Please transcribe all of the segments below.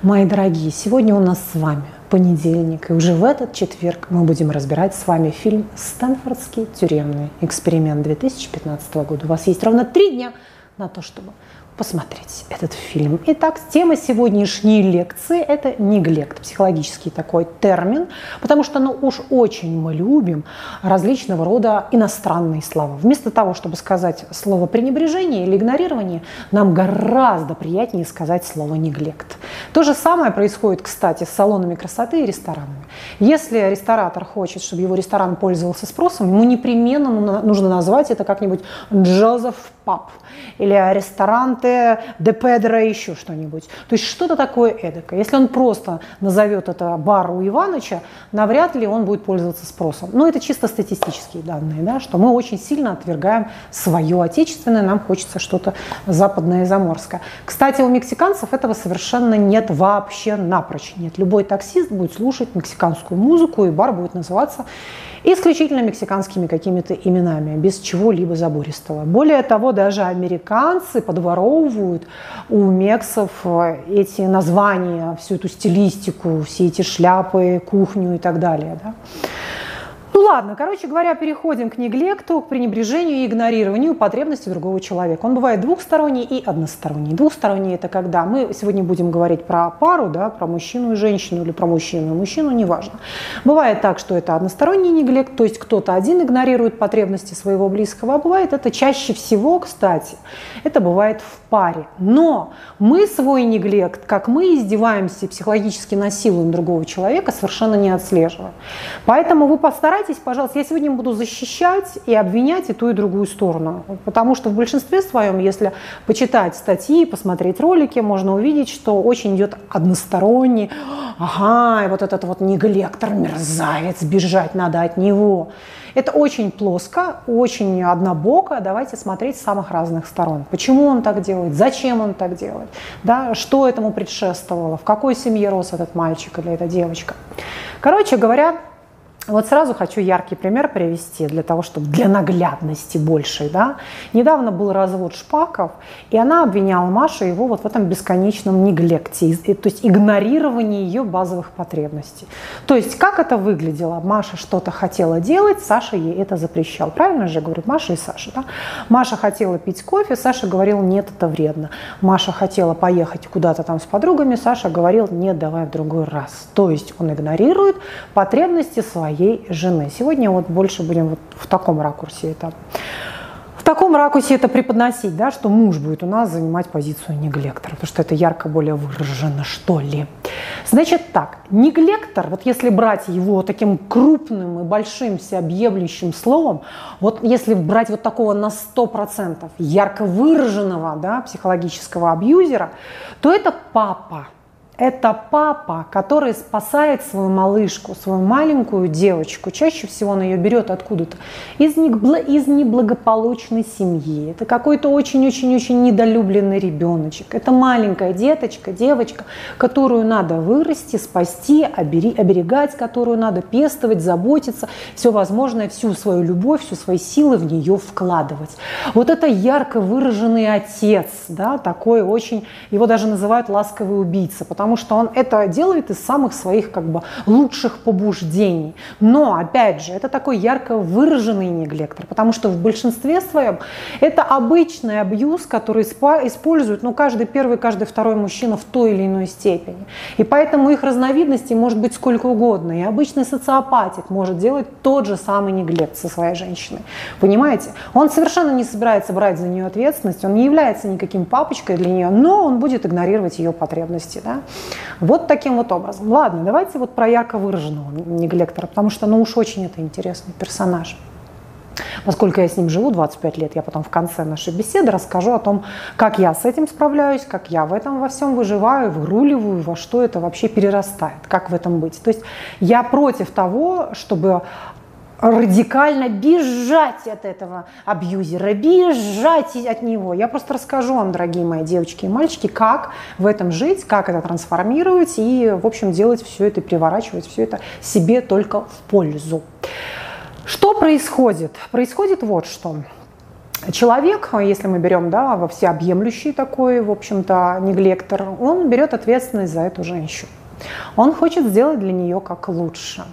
Мои дорогие, сегодня у нас с вами понедельник, и уже в этот четверг мы будем разбирать с вами фильм «Стэнфордский тюремный эксперимент» 2015 года. У вас есть ровно три дня на то, чтобы посмотреть этот фильм. Итак, тема сегодняшней лекции – это неглект, психологический такой термин, потому что ну уж очень мы любим различного рода иностранные слова. Вместо того, чтобы сказать слово пренебрежение или игнорирование, нам гораздо приятнее сказать слово неглект. То же самое происходит, кстати, с салонами красоты и ресторанами. Если ресторатор хочет, чтобы его ресторан пользовался спросом, ему непременно нужно назвать это как-нибудь Джозеф Паб или ресторанты Монте, Де Педро, еще что-нибудь. То есть что-то такое эдакое. Если он просто назовет это бар у Иваныча, навряд ли он будет пользоваться спросом. Но это чисто статистические данные, да, что мы очень сильно отвергаем свое отечественное, нам хочется что-то западное и заморское. Кстати, у мексиканцев этого совершенно нет вообще напрочь. Нет, любой таксист будет слушать мексиканскую музыку, и бар будет называться исключительно мексиканскими какими-то именами, без чего-либо забористого. Более того, даже американцы подворовывают у мексов э, эти названия, всю эту стилистику, все эти шляпы, кухню и так далее. Да? Ну ладно, короче говоря, переходим к неглекту, к пренебрежению и игнорированию потребностей другого человека. Он бывает двухсторонний и односторонний. Двухсторонний – это когда мы сегодня будем говорить про пару, да, про мужчину и женщину или про мужчину и мужчину, неважно. Бывает так, что это односторонний неглект, то есть кто-то один игнорирует потребности своего близкого, а бывает это чаще всего, кстати, это бывает в паре. Но мы свой неглект, как мы издеваемся и психологически насилуем другого человека, совершенно не отслеживаем. Поэтому вы постарайтесь Постарайтесь, пожалуйста, я сегодня буду защищать и обвинять и ту, и другую сторону. Потому что в большинстве своем, если почитать статьи, посмотреть ролики, можно увидеть, что очень идет односторонний, ага, и вот этот вот неглектор, мерзавец, бежать надо от него. Это очень плоско, очень однобоко. Давайте смотреть с самых разных сторон. Почему он так делает, зачем он так делает, да, что этому предшествовало, в какой семье рос этот мальчик или эта девочка. Короче говоря, вот сразу хочу яркий пример привести для того, чтобы для наглядности большей. Да? Недавно был развод Шпаков, и она обвиняла Машу его вот в этом бесконечном неглекте, то есть игнорировании ее базовых потребностей. То есть как это выглядело? Маша что-то хотела делать, Саша ей это запрещал. Правильно же говорю? Маша и Саша. Да? Маша хотела пить кофе, Саша говорил, нет, это вредно. Маша хотела поехать куда-то там с подругами, Саша говорил, нет, давай в другой раз. То есть он игнорирует потребности свои своей жены. Сегодня вот больше будем вот в таком ракурсе это в таком ракурсе это преподносить, да, что муж будет у нас занимать позицию неглектора, потому что это ярко более выражено, что ли. Значит так, неглектор, вот если брать его таким крупным и большим всеобъемлющим словом, вот если брать вот такого на 100% ярко выраженного да, психологического абьюзера, то это папа – это папа, который спасает свою малышку, свою маленькую девочку. Чаще всего он ее берет откуда-то из, из неблагополучной семьи. Это какой-то очень-очень-очень недолюбленный ребеночек. Это маленькая деточка, девочка, которую надо вырасти, спасти, оберегать, которую надо пестовать, заботиться, все возможное, всю свою любовь, всю свои силы в нее вкладывать. Вот это ярко выраженный отец, да, такой очень, его даже называют ласковый убийца, потому потому что он это делает из самых своих как бы лучших побуждений. Но, опять же, это такой ярко выраженный неглектор, потому что в большинстве своем это обычный абьюз, который использует ну, каждый первый, каждый второй мужчина в той или иной степени. И поэтому их разновидностей может быть сколько угодно. И обычный социопатик может делать тот же самый неглект со своей женщиной. Понимаете? Он совершенно не собирается брать за нее ответственность, он не является никаким папочкой для нее, но он будет игнорировать ее потребности. Да? Вот таким вот образом. Ладно, давайте вот про ярко выраженного неглектора, потому что ну уж очень это интересный персонаж. Поскольку я с ним живу 25 лет, я потом в конце нашей беседы расскажу о том, как я с этим справляюсь, как я в этом во всем выживаю, выруливаю, во что это вообще перерастает, как в этом быть. То есть я против того, чтобы радикально бежать от этого абьюзера, бежать от него. Я просто расскажу вам, дорогие мои девочки и мальчики, как в этом жить, как это трансформировать и, в общем, делать все это, переворачивать все это себе только в пользу. Что происходит? Происходит вот что. человек, если мы берем да, во всеобъемлющий такой, в общем-то, неглектор, он берет ответственность за эту женщину. Он хочет сделать для нее как лучше.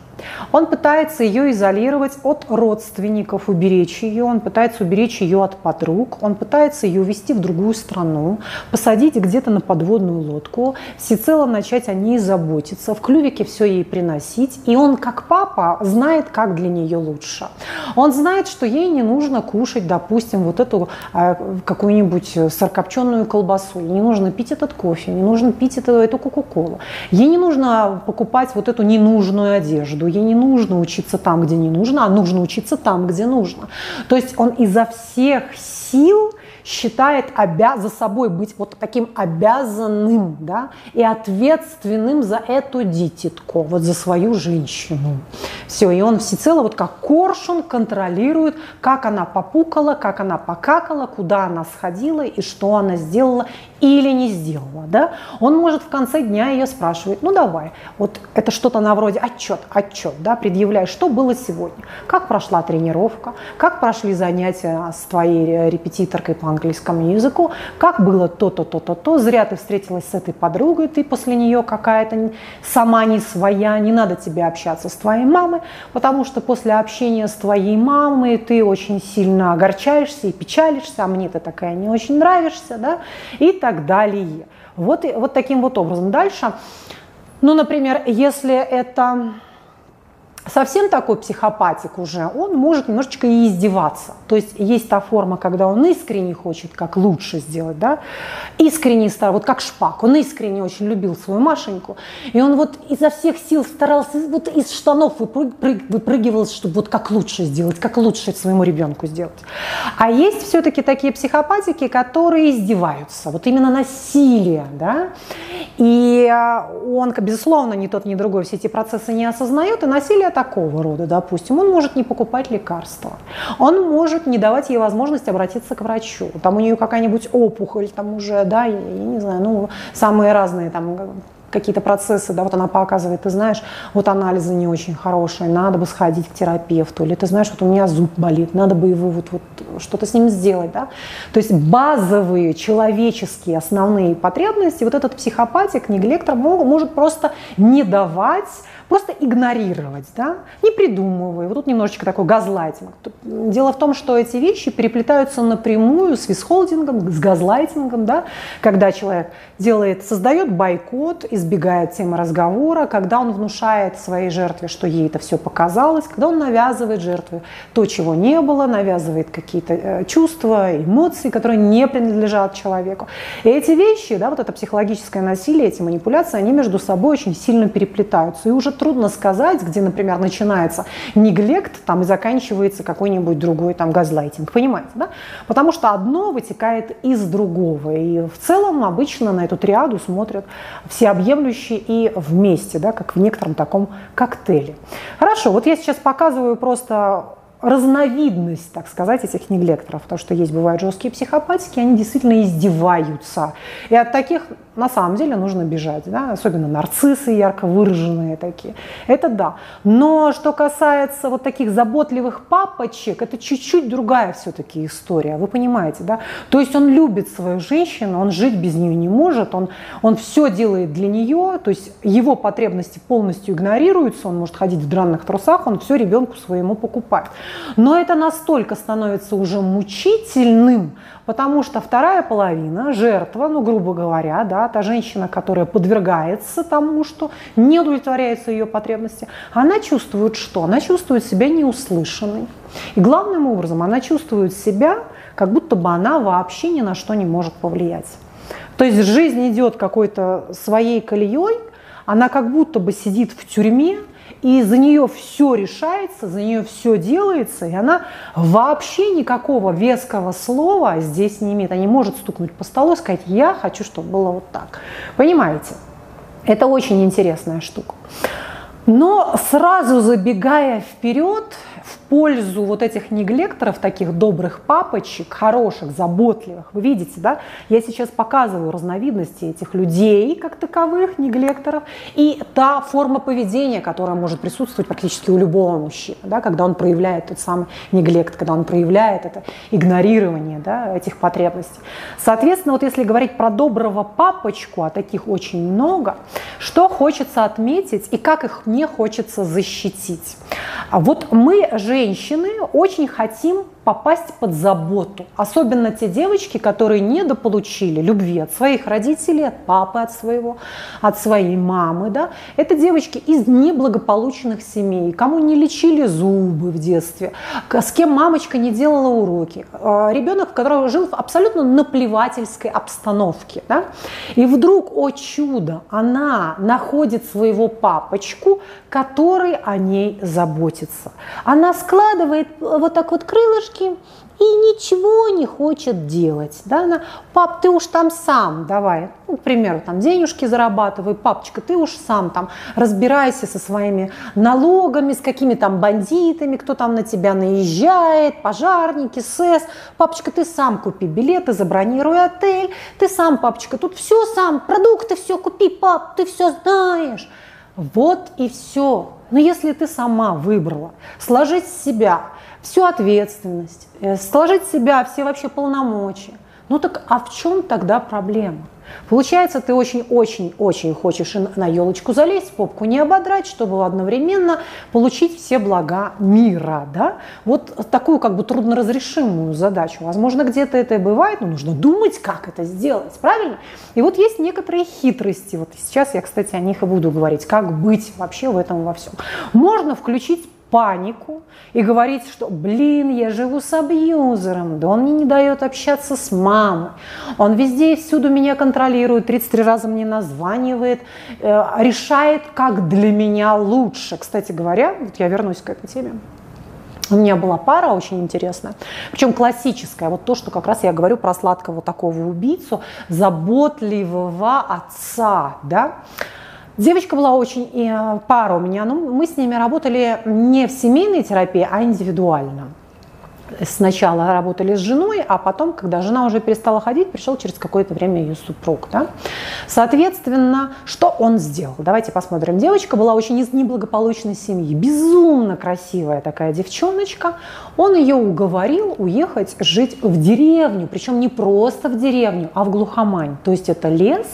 Он пытается ее изолировать от родственников, уберечь ее, он пытается уберечь ее от подруг, он пытается ее увезти в другую страну, посадить где-то на подводную лодку, всецело начать о ней заботиться, в клювике все ей приносить. И он, как папа, знает, как для нее лучше. Он знает, что ей не нужно кушать, допустим, вот эту э, какую-нибудь сырокопченую колбасу, ей не нужно пить этот кофе, не нужно пить эту, эту кока-колу. Ей не нужно покупать вот эту ненужную одежду, ей не нужно учиться там, где не нужно, а нужно учиться там, где нужно. То есть он изо всех сил считает обя- за собой быть вот таким обязанным да, и ответственным за эту дитятку, вот за свою женщину. Все, и он всецело вот как коршун контролирует, как она попукала, как она покакала, куда она сходила и что она сделала или не сделала. Да? Он может в конце дня ее спрашивать, ну давай, вот это что-то на вроде отчет, отчет, да, предъявляй, что было сегодня, как прошла тренировка, как прошли занятия с твоей репетиторкой по английскому языку, как было то-то, то-то, то, зря ты встретилась с этой подругой, ты после нее какая-то сама не своя, не надо тебе общаться с твоей мамой, потому что после общения с твоей мамой ты очень сильно огорчаешься и печалишься, а мне ты такая не очень нравишься, да, и так далее. Вот, вот таким вот образом. Дальше, ну, например, если это совсем такой психопатик уже, он может немножечко и издеваться. То есть есть та форма, когда он искренне хочет как лучше сделать, да, искренне старался, вот как Шпак, он искренне очень любил свою Машеньку, и он вот изо всех сил старался, вот из штанов выпрыгивал, чтобы вот как лучше сделать, как лучше своему ребенку сделать. А есть все-таки такие психопатики, которые издеваются, вот именно насилие, да, и а, он, безусловно, ни тот, ни другой все эти процессы не осознает, и насилие такого рода, допустим, он может не покупать лекарства, он может не давать ей возможность обратиться к врачу, там у нее какая-нибудь опухоль, там уже, да, я, я не знаю, ну, самые разные там какие-то процессы, да, вот она показывает, ты знаешь, вот анализы не очень хорошие, надо бы сходить к терапевту, или ты знаешь, вот у меня зуб болит, надо бы его вот, вот что-то с ним сделать, да. То есть базовые человеческие основные потребности вот этот психопатик, неглектор может просто не давать просто игнорировать, да, не придумывая. Вот тут немножечко такой газлайтинг. Дело в том, что эти вещи переплетаются напрямую с висхолдингом, с газлайтингом, да, когда человек делает, создает бойкот, избегает темы разговора, когда он внушает своей жертве, что ей это все показалось, когда он навязывает жертве то, чего не было, навязывает какие-то э, чувства, эмоции, которые не принадлежат человеку. И эти вещи, да, вот это психологическое насилие, эти манипуляции, они между собой очень сильно переплетаются. И уже трудно сказать, где, например, начинается неглект там, и заканчивается какой-нибудь другой там газлайтинг. Понимаете, да? Потому что одно вытекает из другого. И в целом обычно на эту триаду смотрят всеобъемлющие и вместе, да, как в некотором таком коктейле. Хорошо, вот я сейчас показываю просто разновидность, так сказать, этих неглекторов, потому что есть, бывают жесткие психопатики, они действительно издеваются. И от таких на самом деле нужно бежать, да? особенно нарциссы ярко выраженные такие. Это да. Но что касается вот таких заботливых папочек, это чуть-чуть другая все-таки история, вы понимаете, да? То есть он любит свою женщину, он жить без нее не может, он, он все делает для нее, то есть его потребности полностью игнорируются, он может ходить в дранных трусах, он все ребенку своему покупает. Но это настолько становится уже мучительным, потому что вторая половина, жертва, ну, грубо говоря, да, та женщина, которая подвергается тому, что не удовлетворяются ее потребности, она чувствует что? Она чувствует себя неуслышанной. И главным образом она чувствует себя, как будто бы она вообще ни на что не может повлиять. То есть жизнь идет какой-то своей колеей, она как будто бы сидит в тюрьме, и за нее все решается, за нее все делается, и она вообще никакого веского слова здесь не имеет. Она не может стукнуть по столу и сказать, я хочу, чтобы было вот так. Понимаете? Это очень интересная штука. Но сразу забегая вперед, в пользу вот этих неглекторов, таких добрых папочек, хороших, заботливых. Вы видите, да? Я сейчас показываю разновидности этих людей, как таковых, неглекторов, и та форма поведения, которая может присутствовать практически у любого мужчины, да, когда он проявляет тот самый неглект, когда он проявляет это игнорирование да, этих потребностей. Соответственно, вот если говорить про доброго папочку, а таких очень много, что хочется отметить и как их мне хочется защитить. А вот мы, женщины, очень хотим попасть под заботу. Особенно те девочки, которые недополучили любви от своих родителей, от папы, от своего, от своей мамы. Да? Это девочки из неблагополучных семей, кому не лечили зубы в детстве, с кем мамочка не делала уроки. А, Ребенок, который жил в абсолютно наплевательской обстановке. Да? И вдруг, о чудо, она находит своего папочку, который о ней заботится. Она складывает вот так вот крылышки, девушки и ничего не хочет делать. Да? Она, пап, ты уж там сам давай, ну, к примеру, там денежки зарабатывай, папочка, ты уж сам там разбирайся со своими налогами, с какими там бандитами, кто там на тебя наезжает, пожарники, СЭС. Папочка, ты сам купи билеты, забронируй отель, ты сам, папочка, тут все сам, продукты все купи, пап, ты все знаешь. Вот и все. Но если ты сама выбрала сложить с себя всю ответственность, э, сложить в себя все вообще полномочия. Ну так а в чем тогда проблема? Получается, ты очень-очень-очень хочешь на елочку залезть, попку не ободрать, чтобы одновременно получить все блага мира. Да? Вот такую как бы трудноразрешимую задачу. Возможно, где-то это и бывает, но нужно думать, как это сделать, правильно? И вот есть некоторые хитрости. Вот сейчас я, кстати, о них и буду говорить. Как быть вообще в этом во всем. Можно включить панику и говорить, что, блин, я живу с абьюзером, да он мне не дает общаться с мамой, он везде и всюду меня контролирует, 33 раза мне названивает, э, решает, как для меня лучше. Кстати говоря, вот я вернусь к этой теме. У меня была пара очень интересная, причем классическая, вот то, что как раз я говорю про сладкого такого убийцу, заботливого отца, да, Девочка была очень, э, пара у меня, но мы с ними работали не в семейной терапии, а индивидуально сначала работали с женой, а потом, когда жена уже перестала ходить, пришел через какое-то время ее супруг. Да? Соответственно, что он сделал? Давайте посмотрим. Девочка была очень из неблагополучной семьи, безумно красивая такая девчоночка. Он ее уговорил уехать жить в деревню, причем не просто в деревню, а в глухомань. То есть это лес,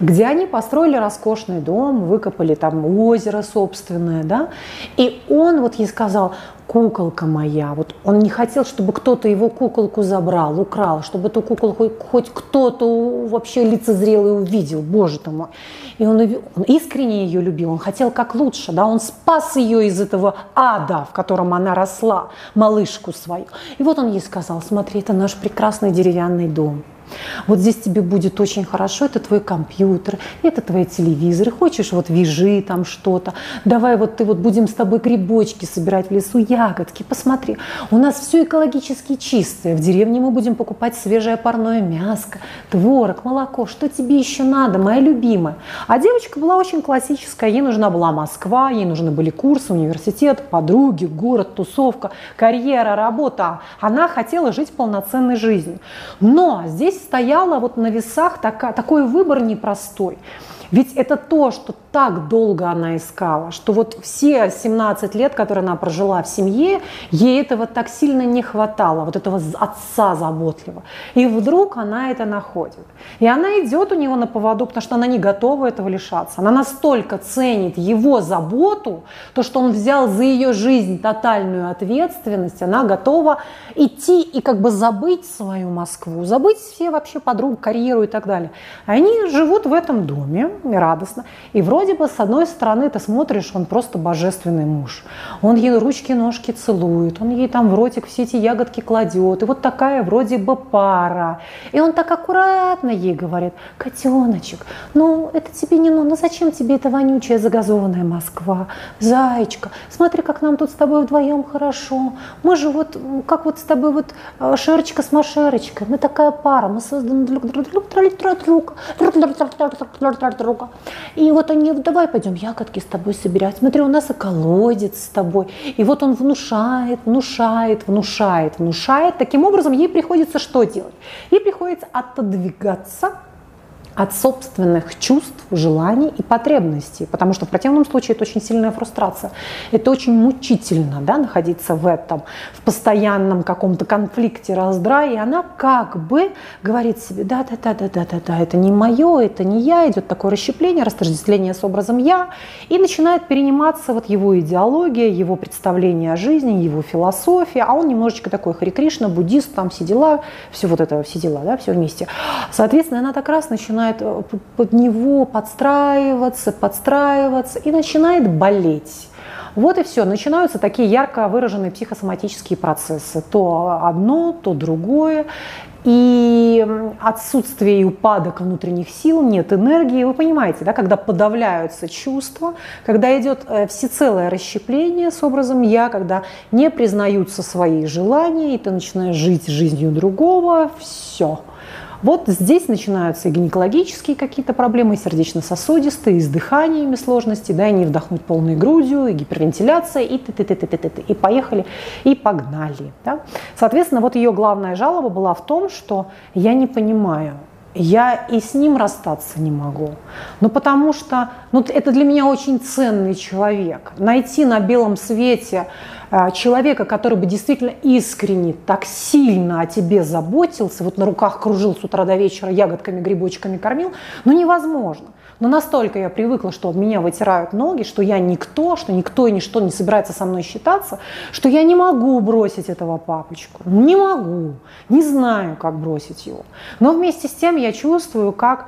где они построили роскошный дом, выкопали там озеро собственное, да, и он вот ей сказал, куколка моя. Вот он не хотел, чтобы кто-то его куколку забрал, украл, чтобы эту куколку хоть кто-то вообще лицезрелый увидел, боже ты мой. И он, он искренне ее любил, он хотел как лучше, да, он спас ее из этого ада, в котором она росла, малышку свою. И вот он ей сказал, смотри, это наш прекрасный деревянный дом. Вот здесь тебе будет очень хорошо, это твой компьютер, это твои телевизоры, хочешь вот вяжи там что-то, давай вот ты вот будем с тобой грибочки собирать в лесу, ягодки, посмотри, у нас все экологически чистое, в деревне мы будем покупать свежее парное мяско, творог, молоко, что тебе еще надо, моя любимая. А девочка была очень классическая, ей нужна была Москва, ей нужны были курсы, университет, подруги, город, тусовка, карьера, работа. Она хотела жить полноценной жизнью. Но здесь стояла вот на весах така, такой выбор непростой. Ведь это то, что так долго она искала, что вот все 17 лет, которые она прожила в семье, ей этого так сильно не хватало, вот этого отца заботливого. И вдруг она это находит. И она идет у него на поводу, потому что она не готова этого лишаться. Она настолько ценит его заботу, то, что он взял за ее жизнь тотальную ответственность, она готова идти и как бы забыть свою Москву, забыть все вообще подруг, карьеру и так далее. Они живут в этом доме, радостно. И вроде бы, с одной стороны, ты смотришь, он просто божественный муж. Он ей ручки-ножки целует, он ей там в ротик все эти ягодки кладет. И вот такая вроде бы пара. И он так аккуратно ей говорит, котеночек, ну это тебе не нужно, ну зачем тебе эта вонючая загазованная Москва? Зайчка, смотри, как нам тут с тобой вдвоем хорошо. Мы же вот, как вот с тобой вот э, Шерочка с Машерочкой, мы такая пара, мы созданы друг друг друга. И вот они, давай пойдем ягодки с тобой собирать. Смотри, у нас и колодец с тобой. И вот он внушает, внушает, внушает, внушает. Таким образом, ей приходится что делать? Ей приходится отодвигаться от собственных чувств, желаний и потребностей, потому что в противном случае это очень сильная фрустрация. Это очень мучительно да, находиться в этом, в постоянном каком-то конфликте, раздрае, и она как бы говорит себе, да-да-да-да-да-да, это не мое, это не я, идет такое расщепление, растождествление с образом я, и начинает перениматься вот его идеология, его представление о жизни, его философия, а он немножечко такой Хари Кришна, буддист, там все дела, все вот это, все дела, да, все вместе. Соответственно, она так раз начинает начинает э, под него подстраиваться, подстраиваться и начинает болеть. Вот и все. Начинаются такие ярко выраженные психосоматические процессы. То одно, то другое. И отсутствие и упадок внутренних сил, нет энергии. Вы понимаете, да, когда подавляются чувства, когда идет э, всецелое расщепление с образом «я», когда не признаются свои желания, и ты начинаешь жить жизнью другого, все – вот здесь начинаются и гинекологические какие-то проблемы, и сердечно-сосудистые, и с дыханиями сложности, да, и не вдохнуть полной грудью, и гипервентиляция, и ты ты ты ты ты ты, и поехали, и погнали. Да? Соответственно, вот ее главная жалоба была в том, что я не понимаю, я и с ним расстаться не могу. Ну, потому что ну, это для меня очень ценный человек. Найти на белом свете человека, который бы действительно искренне, так сильно о тебе заботился, вот на руках кружил с утра до вечера, ягодками, грибочками кормил, ну, невозможно. Но настолько я привыкла, что от меня вытирают ноги, что я никто, что никто и ничто не собирается со мной считаться, что я не могу бросить этого папочку. Не могу. Не знаю, как бросить его. Но вместе с тем я чувствую, как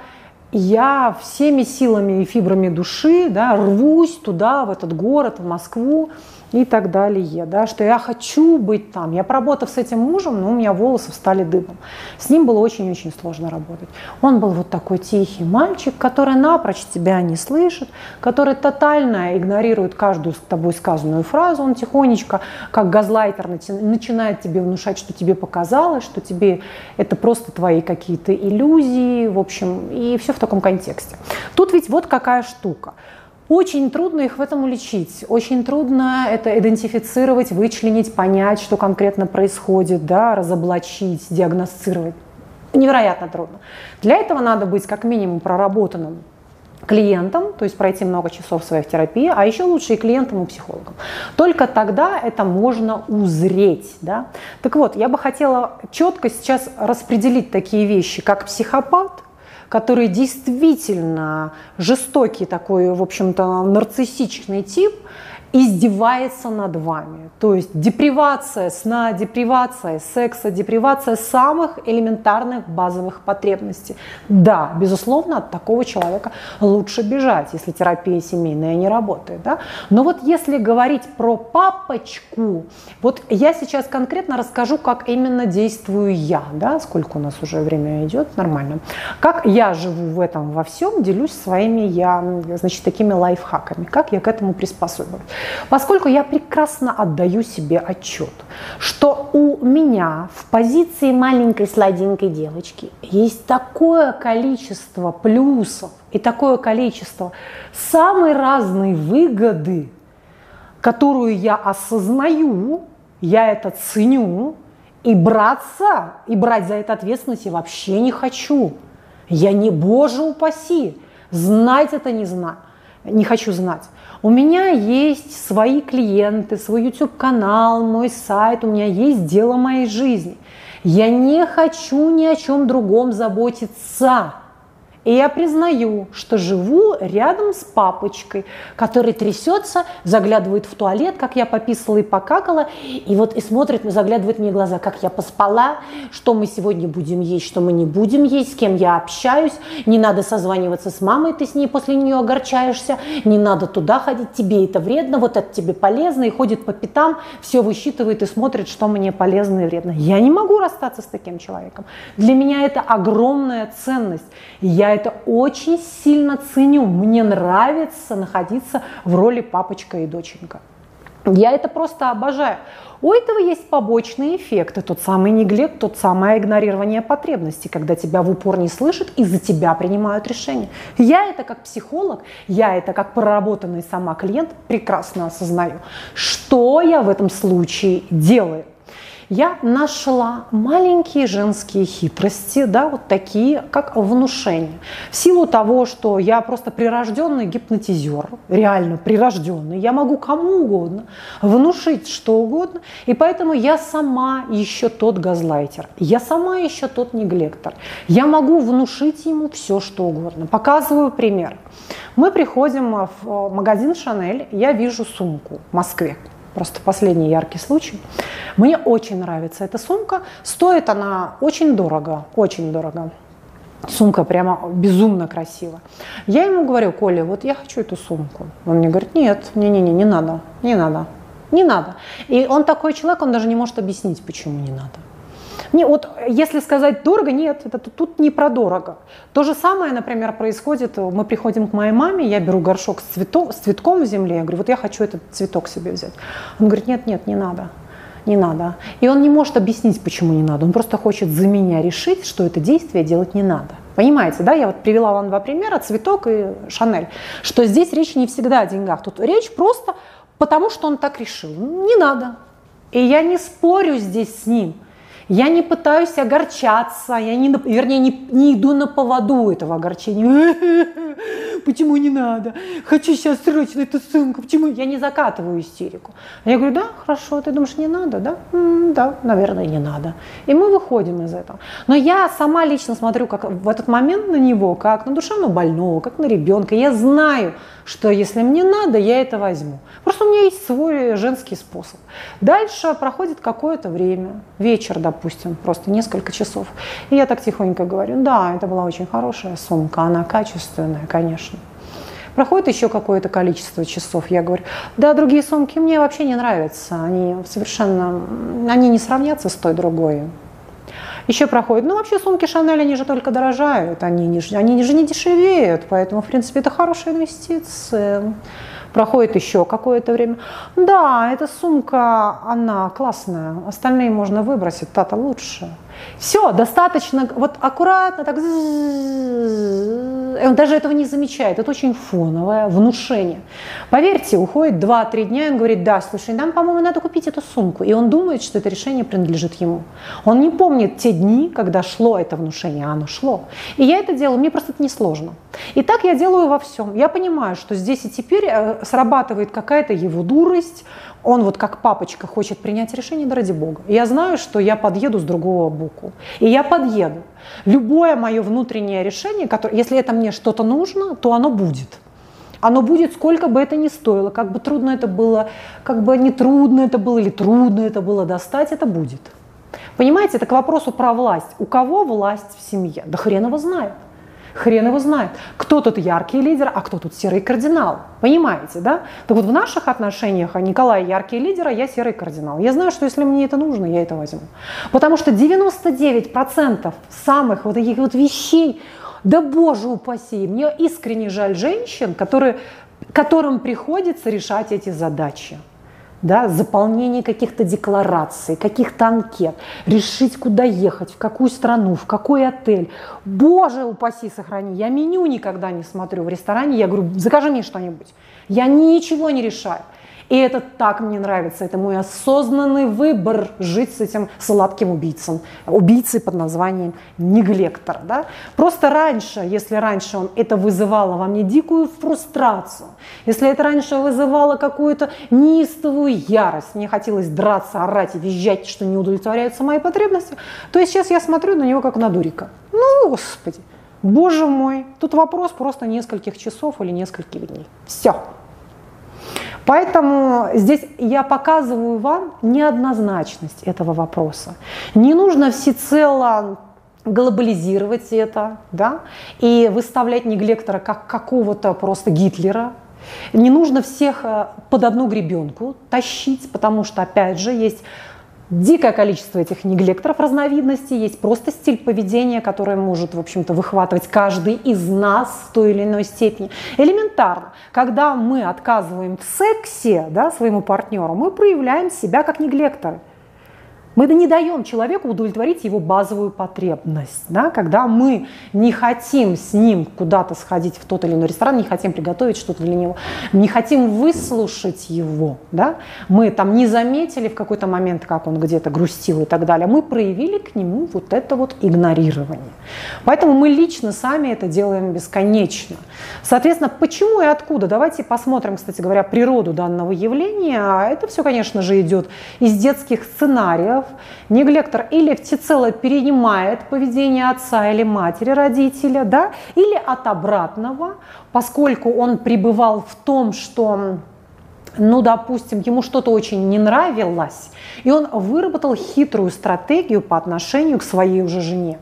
я всеми силами и фибрами души да, рвусь туда, в этот город, в Москву, и так далее, да, что я хочу быть там. Я поработав с этим мужем, но у меня волосы встали дыбом. С ним было очень-очень сложно работать. Он был вот такой тихий мальчик, который напрочь тебя не слышит, который тотально игнорирует каждую с тобой сказанную фразу. Он тихонечко, как газлайтер, начинает тебе внушать, что тебе показалось, что тебе это просто твои какие-то иллюзии, в общем, и все в таком контексте. Тут ведь вот какая штука – очень трудно их в этом уличить, очень трудно это идентифицировать, вычленить, понять, что конкретно происходит, да, разоблачить, диагностировать. Невероятно трудно. Для этого надо быть как минимум проработанным клиентом, то есть пройти много часов своих терапии, а еще лучше и клиентом, и психологом. Только тогда это можно узреть. Да? Так вот, я бы хотела четко сейчас распределить такие вещи, как психопат, который действительно жестокий такой, в общем-то, нарциссичный тип, издевается над вами. То есть депривация сна, депривация секса, депривация самых элементарных базовых потребностей. Да, безусловно, от такого человека лучше бежать, если терапия семейная не работает. Да? Но вот если говорить про папочку, вот я сейчас конкретно расскажу, как именно действую я. Да? Сколько у нас уже время идет, нормально. Как я живу в этом во всем, делюсь своими я, значит, такими лайфхаками. Как я к этому приспособилась. Поскольку я прекрасно отдаю себе отчет, что у меня в позиции маленькой сладенькой девочки есть такое количество плюсов и такое количество самой разной выгоды, которую я осознаю, я это ценю, и браться, и брать за это ответственность я вообще не хочу. Я не, боже упаси, знать это не знаю, не хочу знать. У меня есть свои клиенты, свой YouTube-канал, мой сайт, у меня есть дело моей жизни. Я не хочу ни о чем другом заботиться. И я признаю, что живу рядом с папочкой, который трясется, заглядывает в туалет, как я пописала и покакала, и вот и смотрит, заглядывает мне в глаза, как я поспала, что мы сегодня будем есть, что мы не будем есть, с кем я общаюсь, не надо созваниваться с мамой, ты с ней после нее огорчаешься, не надо туда ходить, тебе это вредно, вот это тебе полезно, и ходит по пятам, все высчитывает и смотрит, что мне полезно и вредно. Я не могу расстаться с таким человеком. Для меня это огромная ценность. Я это очень сильно ценю. Мне нравится находиться в роли папочка и доченька. Я это просто обожаю. У этого есть побочные эффекты. Тот самый неглект, тот самое игнорирование потребностей, когда тебя в упор не слышат и за тебя принимают решения. Я это как психолог, я это как проработанный сама клиент прекрасно осознаю. Что я в этом случае делаю? Я нашла маленькие женские хитрости, да, вот такие, как внушение. В силу того, что я просто прирожденный гипнотизер, реально прирожденный, я могу кому угодно внушить что угодно, и поэтому я сама еще тот газлайтер, я сама еще тот неглектор. Я могу внушить ему все, что угодно. Показываю пример. Мы приходим в магазин Шанель, я вижу сумку в Москве просто последний яркий случай. Мне очень нравится эта сумка. Стоит она очень дорого, очень дорого. Сумка прямо безумно красивая. Я ему говорю, Коля, вот я хочу эту сумку. Он мне говорит, нет, не-не-не, не надо, не надо, не надо. И он такой человек, он даже не может объяснить, почему не надо. Не, вот если сказать дорого, нет, это тут, не про дорого. То же самое, например, происходит, мы приходим к моей маме, я беру горшок с, цветом, с цветком в земле, я говорю, вот я хочу этот цветок себе взять. Он говорит, нет, нет, не надо не надо. И он не может объяснить, почему не надо. Он просто хочет за меня решить, что это действие делать не надо. Понимаете, да? Я вот привела вам два примера, цветок и Шанель. Что здесь речь не всегда о деньгах. Тут речь просто потому, что он так решил. Не надо. И я не спорю здесь с ним. Я не пытаюсь огорчаться, я не, вернее, не, не иду на поводу этого огорчения. Почему не надо? Хочу сейчас срочно эту сумку. Почему? Я не закатываю истерику. Я говорю, да, хорошо, ты думаешь, не надо, да? М-м, да, наверное, не надо. И мы выходим из этого. Но я сама лично смотрю как в этот момент на него, как на душевно больного, как на ребенка. Я знаю, что если мне надо, я это возьму. Просто у меня есть свой женский способ. Дальше проходит какое-то время, вечер, допустим, просто несколько часов. И я так тихонько говорю, да, это была очень хорошая сумка, она качественная, конечно. Проходит еще какое-то количество часов, я говорю, да, другие сумки мне вообще не нравятся, они совершенно, они не сравнятся с той другой. Еще проходит, ну вообще сумки Шанель, они же только дорожают, они, не, они же не дешевеют, поэтому, в принципе, это хорошая инвестиция. Проходит еще какое-то время. Да, эта сумка, она классная, остальные можно выбросить, та-то лучше. Все, достаточно, вот аккуратно так, он даже этого не замечает, это очень фоновое внушение. Поверьте, уходит 2-3 дня, и он говорит, да, слушай, нам, по-моему, надо купить эту сумку. И он думает, что это решение принадлежит ему. Он не помнит те дни, когда шло это внушение, а оно шло. И я это делаю, мне просто это несложно. И так я делаю во всем. Я понимаю, что здесь и теперь э, срабатывает какая-то его дурость, он вот как папочка хочет принять решение, да ради бога. Я знаю, что я подъеду с другого боку. И я подъеду. Любое мое внутреннее решение, которое, если это мне что-то нужно, то оно будет. Оно будет, сколько бы это ни стоило, как бы трудно это было, как бы не трудно это было или трудно это было достать, это будет. Понимаете, это к вопросу про власть. У кого власть в семье? Да хрен его знает. Хрен его знает, кто тут яркий лидер, а кто тут серый кардинал. Понимаете, да? Так вот в наших отношениях а Николай яркий лидер, а я серый кардинал. Я знаю, что если мне это нужно, я это возьму. Потому что 99% самых вот таких вот вещей, да боже упаси, мне искренне жаль женщин, которые, которым приходится решать эти задачи да, заполнение каких-то деклараций, каких-то анкет, решить, куда ехать, в какую страну, в какой отель. Боже упаси, сохрани, я меню никогда не смотрю в ресторане, я говорю, закажи мне что-нибудь. Я ничего не решаю. И это так мне нравится. Это мой осознанный выбор жить с этим сладким убийцем. Убийцей под названием неглектор. Да? Просто раньше, если раньше он, это вызывало во мне дикую фрустрацию, если это раньше вызывало какую-то неистовую ярость, мне хотелось драться, орать и визжать, что не удовлетворяются мои потребности, то сейчас я смотрю на него как на дурика. Ну, господи, боже мой, тут вопрос просто нескольких часов или нескольких дней. Все. Поэтому здесь я показываю вам неоднозначность этого вопроса. Не нужно всецело глобализировать это, да, и выставлять неглектора как какого-то просто Гитлера. Не нужно всех э, под одну гребенку тащить, потому что, опять же, есть дикое количество этих неглекторов разновидностей, есть просто стиль поведения, который может, в общем-то, выхватывать каждый из нас в той или иной степени. Элементарно, когда мы отказываем в сексе да, своему партнеру, мы проявляем себя как неглекторы. Мы не даем человеку удовлетворить его базовую потребность. Да? Когда мы не хотим с ним куда-то сходить в тот или иной ресторан, не хотим приготовить что-то для него, не хотим выслушать его, да? мы там не заметили в какой-то момент, как он где-то грустил и так далее, мы проявили к нему вот это вот игнорирование. Поэтому мы лично сами это делаем бесконечно. Соответственно, почему и откуда? Давайте посмотрим, кстати говоря, природу данного явления. Это все, конечно же, идет из детских сценариев, неглектор или всецело перенимает поведение отца или матери, родителя, да, или от обратного, поскольку он пребывал в том, что ну, допустим, ему что-то очень не нравилось, и он выработал хитрую стратегию по отношению к своей уже жене.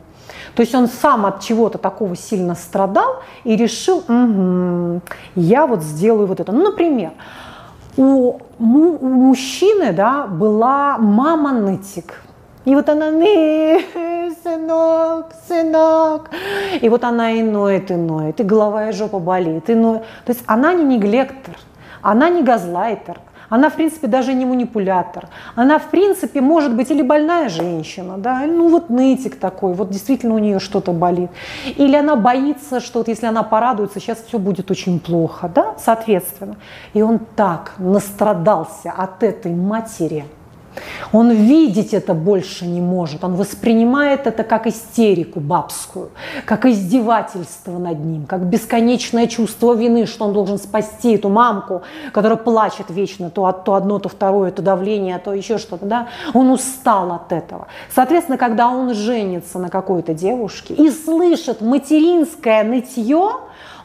То есть он сам от чего-то такого сильно страдал и решил, угу, я вот сделаю вот это. Ну, например, у, у мужчины да, была мама нытик. И вот она, сынок, сынок. И вот она и ноет, и ноет, и голова и жопа болит, и ноет. То есть она не неглектор, она не газлайтер, она, в принципе, даже не манипулятор. Она, в принципе, может быть или больная женщина, да, ну вот нытик такой, вот действительно у нее что-то болит. Или она боится, что вот если она порадуется, сейчас все будет очень плохо, да, соответственно. И он так настрадался от этой матери – он видеть это больше не может. Он воспринимает это как истерику бабскую, как издевательство над ним, как бесконечное чувство вины, что он должен спасти эту мамку, которая плачет вечно, то, то одно, то второе, то давление, то еще что-то. Да? Он устал от этого. Соответственно, когда он женится на какой-то девушке и слышит материнское нытье,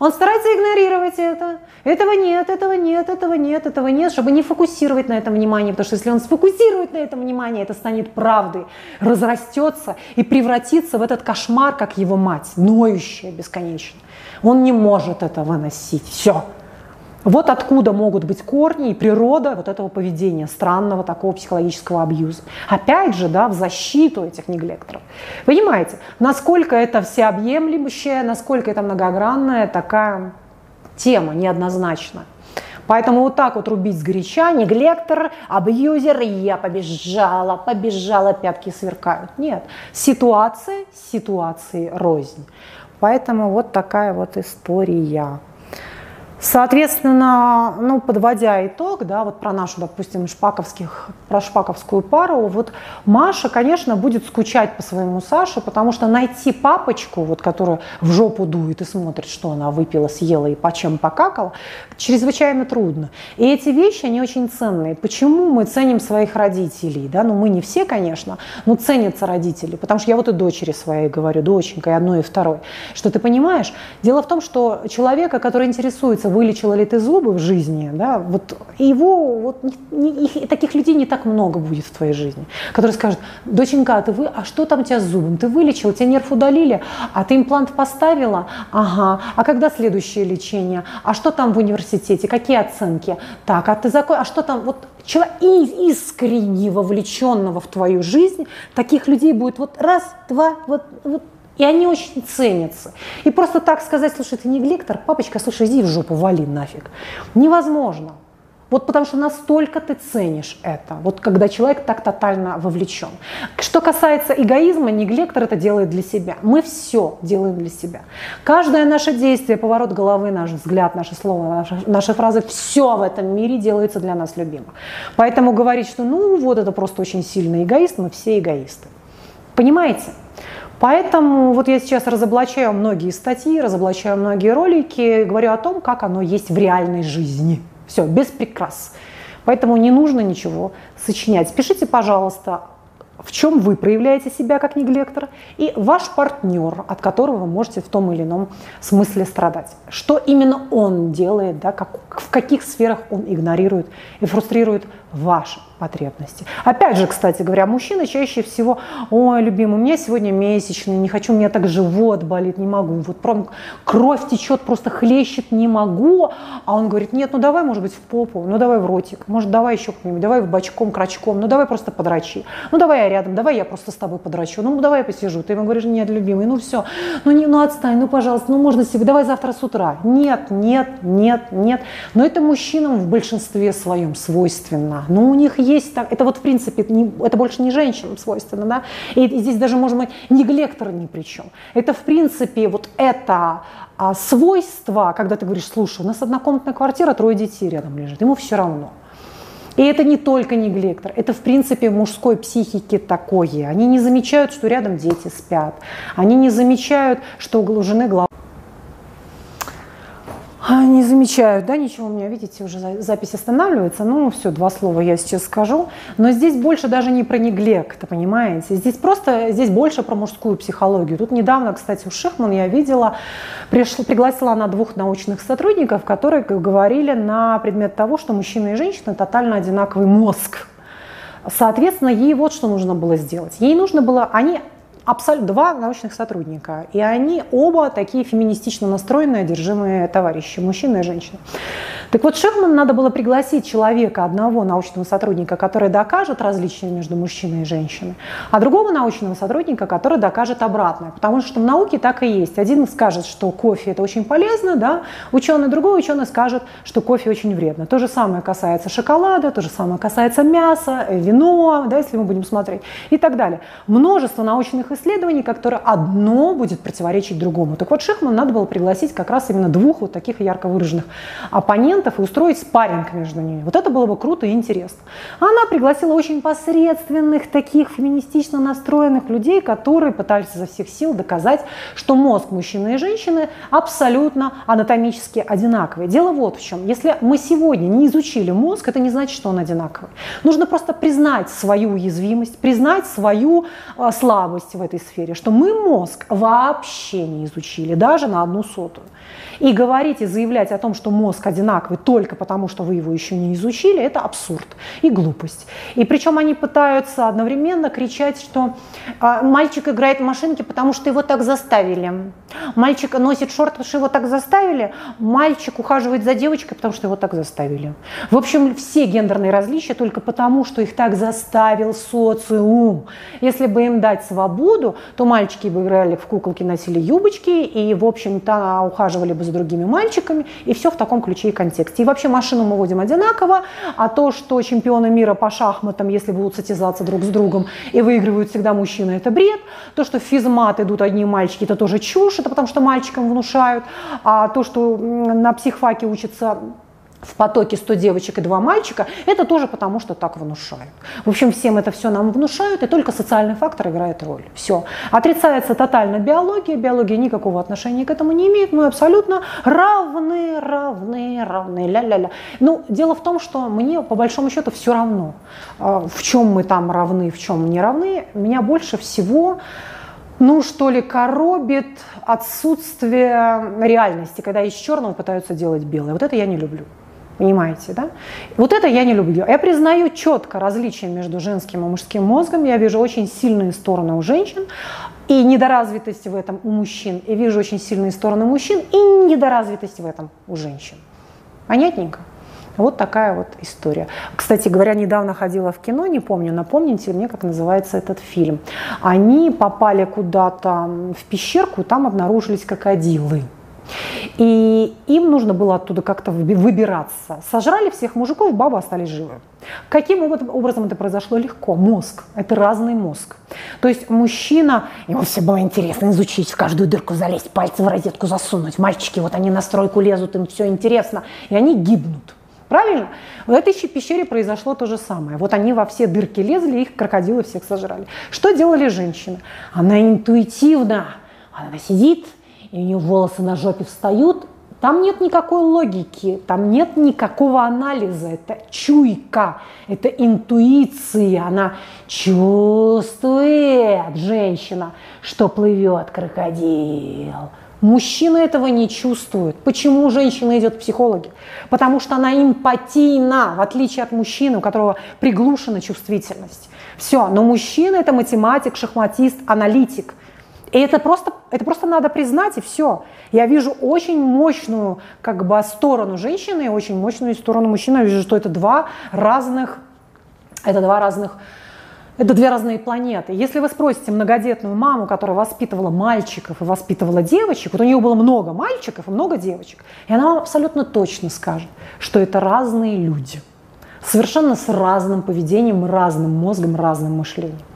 он старается игнорировать это. Этого нет, этого нет, этого нет, этого нет, чтобы не фокусировать на этом внимание, потому что если он сфокусирует на этом внимание, это станет правдой, разрастется и превратится в этот кошмар, как его мать, ноющая бесконечно. Он не может это выносить. Все. Вот откуда могут быть корни и природа вот этого поведения, странного такого психологического абьюза. Опять же, да, в защиту этих неглекторов. Понимаете, насколько это всеобъемлющая, насколько это многогранная такая тема неоднозначная. Поэтому вот так вот рубить с горяча, неглектор, абьюзер, я побежала, побежала, пятки сверкают. Нет, ситуация, ситуации рознь. Поэтому вот такая вот история. Соответственно, ну, подводя итог, да, вот про нашу, допустим, шпаковских, про шпаковскую пару, вот Маша, конечно, будет скучать по своему Саше, потому что найти папочку, вот, которая в жопу дует и смотрит, что она выпила, съела и по чем покакала, чрезвычайно трудно. И эти вещи, они очень ценные. Почему мы ценим своих родителей? Да? Ну, мы не все, конечно, но ценятся родители. Потому что я вот и дочери своей говорю, доченька, и одной, и второй, что ты понимаешь, дело в том, что человека, который интересуется вылечила ли ты зубы в жизни, да, вот его, вот, не, их, таких людей не так много будет в твоей жизни, которые скажут, доченька, а ты вы, а что там у тебя с зубом? Ты вылечил, тебе нерв удалили, а ты имплант поставила? Ага, а когда следующее лечение? А что там в университете? Какие оценки? Так, а ты закон, а что там? Вот человек искренне вовлеченного в твою жизнь, таких людей будет вот раз, два, вот, вот и они очень ценятся. И просто так сказать, слушай, ты не глектор, папочка, слушай, иди в жопу, вали нафиг. Невозможно. Вот потому что настолько ты ценишь это, вот когда человек так тотально вовлечен. Что касается эгоизма, неглектор это делает для себя. Мы все делаем для себя. Каждое наше действие, поворот головы, наш взгляд, наше слово, наши, наши фразы, все в этом мире делается для нас любимым. Поэтому говорить, что ну вот это просто очень сильный эгоист, мы все эгоисты. Понимаете? Поэтому вот я сейчас разоблачаю многие статьи, разоблачаю многие ролики, говорю о том, как оно есть в реальной жизни. Все, без прикрас. Поэтому не нужно ничего сочинять. Пишите, пожалуйста, в чем вы проявляете себя как неглектор, и ваш партнер, от которого вы можете в том или ином смысле страдать. Что именно он делает, да, как, в каких сферах он игнорирует и фрустрирует ваши потребности. Опять же, кстати говоря, мужчины чаще всего, ой, любимый, у меня сегодня месячный, не хочу, у меня так живот болит, не могу, вот прям кровь течет, просто хлещет, не могу. А он говорит, нет, ну давай, может быть, в попу, ну давай в ротик, может, давай еще как-нибудь, давай в бочком, крачком, ну давай просто подрачи, ну давай рядом, давай я просто с тобой подрачу, ну давай я посижу. Ты ему говоришь, нет, любимый, ну все, ну, не, ну отстань, ну пожалуйста, ну можно себе, давай завтра с утра. Нет, нет, нет, нет. Но это мужчинам в большинстве своем свойственно. Ну у них есть так, это вот в принципе, не, это больше не женщинам свойственно, да, и, и здесь даже, может быть, неглектор ни при чем. Это в принципе вот это а, свойство, когда ты говоришь, слушай, у нас однокомнатная квартира, трое детей рядом лежит, ему все равно. И это не только неглектор, это в принципе мужской психике такое. Они не замечают, что рядом дети спят, они не замечают, что у жены голова а, не замечают, да, ничего у меня, видите, уже запись останавливается. Ну, все, два слова я сейчас скажу. Но здесь больше даже не про неглект, понимаете? Здесь просто, здесь больше про мужскую психологию. Тут недавно, кстати, у Шихман я видела, пришла, пригласила она двух научных сотрудников, которые говорили на предмет того, что мужчина и женщина тотально одинаковый мозг. Соответственно, ей вот что нужно было сделать. Ей нужно было, они абсолютно два научных сотрудника, и они оба такие феминистично настроенные, одержимые товарищи, мужчина и женщина. Так вот, Шехман надо было пригласить человека, одного научного сотрудника, который докажет различия между мужчиной и женщиной, а другого научного сотрудника, который докажет обратное. Потому что в науке так и есть. Один скажет, что кофе это очень полезно, да? ученый, другой ученый скажет, что кофе очень вредно. То же самое касается шоколада, то же самое касается мяса, вино, да, если мы будем смотреть, и так далее. Множество научных исследований, которые одно будет противоречить другому. Так вот, Шихман надо было пригласить как раз именно двух вот таких ярко выраженных оппонентов, клиентов и устроить спарринг между ними. Вот это было бы круто и интересно. Она пригласила очень посредственных, таких феминистично настроенных людей, которые пытались изо всех сил доказать, что мозг мужчины и женщины абсолютно анатомически одинаковый. Дело вот в чем. Если мы сегодня не изучили мозг, это не значит, что он одинаковый. Нужно просто признать свою уязвимость, признать свою э, слабость в этой сфере, что мы мозг вообще не изучили, даже на одну сотую. И говорить и заявлять о том, что мозг одинаковый только потому, что вы его еще не изучили, это абсурд и глупость. И причем они пытаются одновременно кричать, что э, мальчик играет в машинке, потому что его так заставили. Мальчик носит шорты, потому что его так заставили. Мальчик ухаживает за девочкой, потому что его так заставили. В общем, все гендерные различия только потому, что их так заставил социум. Если бы им дать свободу, то мальчики бы играли в куколки, носили юбочки и, в общем-то, ухаживали бы за другими мальчиками, и все в таком ключе и контексте. И вообще машину мы водим одинаково, а то, что чемпионы мира по шахматам, если будут состязаться друг с другом и выигрывают всегда мужчины, это бред. То, что в физмат идут одни мальчики, это тоже чушь, это потому что мальчикам внушают. А то, что на психфаке учатся в потоке 100 девочек и 2 мальчика, это тоже потому, что так внушают. В общем, всем это все нам внушают, и только социальный фактор играет роль. Все. Отрицается тотально биология, биология никакого отношения к этому не имеет, мы абсолютно равны, равны, равны, ля-ля-ля. Ну, дело в том, что мне, по большому счету, все равно, а, в чем мы там равны, в чем не равны. Меня больше всего ну, что ли, коробит отсутствие реальности, когда из черного пытаются делать белое. Вот это я не люблю. Понимаете, да? Вот это я не люблю. Я признаю четко различия между женским и мужским мозгом. Я вижу очень сильные стороны у женщин и недоразвитость в этом у мужчин. И вижу очень сильные стороны мужчин и недоразвитость в этом у женщин. Понятненько? Вот такая вот история. Кстати говоря, недавно ходила в кино, не помню, напомните мне, как называется этот фильм. Они попали куда-то в пещерку, там обнаружились крокодилы. И им нужно было оттуда как-то выбираться. Сожрали всех мужиков, бабы остались живы. Каким образом это произошло? Легко. Мозг. Это разный мозг. То есть мужчина, ему все было интересно изучить, в каждую дырку залезть, пальцы в розетку засунуть. Мальчики, вот они на стройку лезут, им все интересно. И они гибнут. Правильно? В этой пещере произошло то же самое. Вот они во все дырки лезли, их крокодилы всех сожрали. Что делали женщины? Она интуитивно, она сидит, и у нее волосы на жопе встают, Там нет никакой логики, там нет никакого анализа. Это чуйка, это интуиция. Она чувствует, женщина, что плывет крокодил. Мужчина этого не чувствует. Почему женщина идет к психологе? Потому что она эмпатийна, в отличие от мужчины, у которого приглушена чувствительность. Все, но мужчина это математик, шахматист, аналитик. И это просто, это просто надо признать, и все. Я вижу очень мощную как бы, сторону женщины и очень мощную сторону мужчины. Я вижу, что это два разных, это два разных это две разные планеты. Если вы спросите многодетную маму, которая воспитывала мальчиков и воспитывала девочек, вот у нее было много мальчиков и много девочек, и она вам абсолютно точно скажет, что это разные люди. Совершенно с разным поведением, разным мозгом, разным мышлением.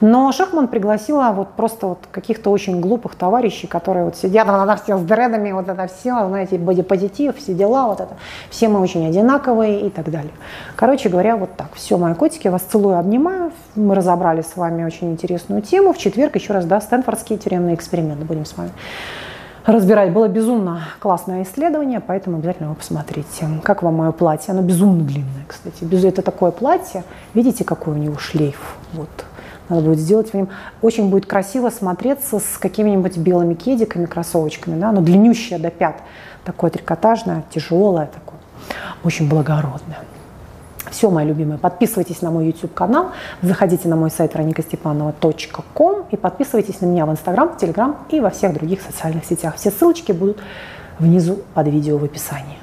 Но Шахман пригласила вот просто вот каких-то очень глупых товарищей, которые вот сидят, это все с дредами, вот это все, знаете, бодипозитив, все дела, вот это. Все мы очень одинаковые и так далее. Короче говоря, вот так. Все, мои котики, вас целую, обнимаю. Мы разобрали с вами очень интересную тему. В четверг еще раз, да, Стэнфордские тюремные эксперименты будем с вами разбирать. Было безумно классное исследование, поэтому обязательно его посмотрите. Как вам мое платье? Оно безумно длинное, кстати. Это такое платье. Видите, какой у него шлейф? Вот надо будет сделать в нем. Очень будет красиво смотреться с какими-нибудь белыми кедиками, кроссовочками. Да? Оно длиннющее до пят. Такое трикотажное, тяжелое такое. Очень благородное. Все, мои любимые, подписывайтесь на мой YouTube-канал, заходите на мой сайт раникостепанова.ком и подписывайтесь на меня в Instagram, Telegram и во всех других социальных сетях. Все ссылочки будут внизу под видео в описании.